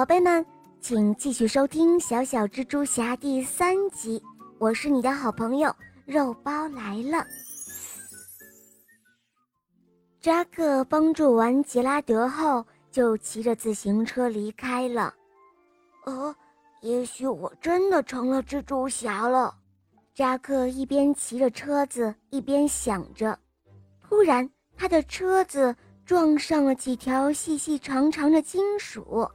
宝贝们，请继续收听《小小蜘蛛侠》第三集。我是你的好朋友肉包来了。扎克帮助完杰拉德后，就骑着自行车离开了。呃，也许我真的成了蜘蛛侠了。扎克一边骑着车子，一边想着。突然，他的车子撞上了几条细细长长的金属。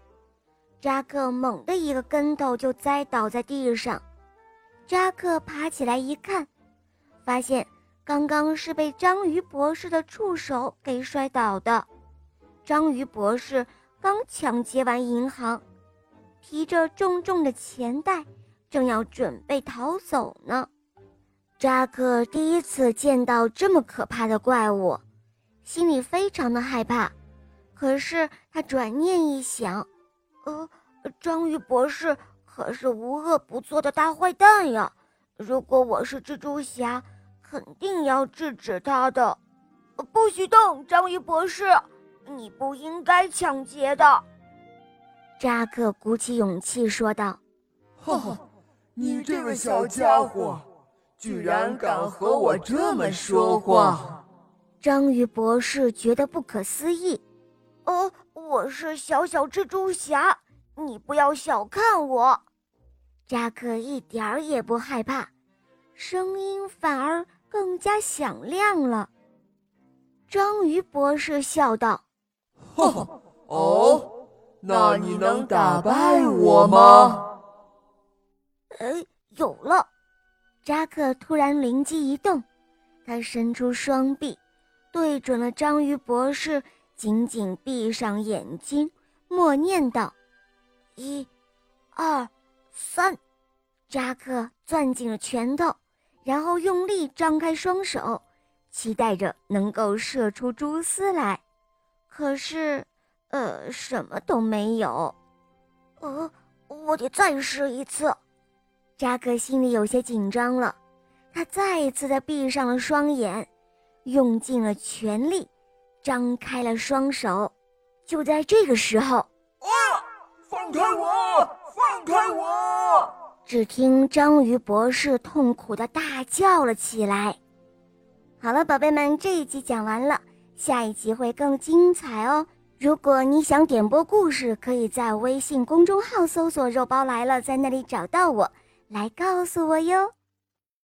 扎克猛地一个跟头就栽倒在地上，扎克爬起来一看，发现刚刚是被章鱼博士的触手给摔倒的。章鱼博士刚抢劫完银行，提着重重的钱袋，正要准备逃走呢。扎克第一次见到这么可怕的怪物，心里非常的害怕。可是他转念一想。呃，章鱼博士可是无恶不作的大坏蛋呀！如果我是蜘蛛侠，肯定要制止他的。不许动，章鱼博士，你不应该抢劫的。扎克鼓起勇气说道：“哈哈，你这个小家伙，居然敢和我这么说话！”章鱼博士觉得不可思议。呃，我是小小蜘蛛侠，你不要小看我。扎克一点儿也不害怕，声音反而更加响亮了。章鱼博士笑道：“哈哈，哦，那你能打败我吗？”哎，有了！扎克突然灵机一动，他伸出双臂，对准了章鱼博士。紧紧闭上眼睛，默念道：“一、二、三。”扎克攥紧了拳头，然后用力张开双手，期待着能够射出蛛丝来。可是，呃，什么都没有。呃，我得再试一次。扎克心里有些紧张了，他再一次的闭上了双眼，用尽了全力。张开了双手，就在这个时候，啊！放开我！放开我！只听章鱼博士痛苦的大叫了起来。好了，宝贝们，这一集讲完了，下一集会更精彩哦。如果你想点播故事，可以在微信公众号搜索“肉包来了”，在那里找到我，来告诉我哟。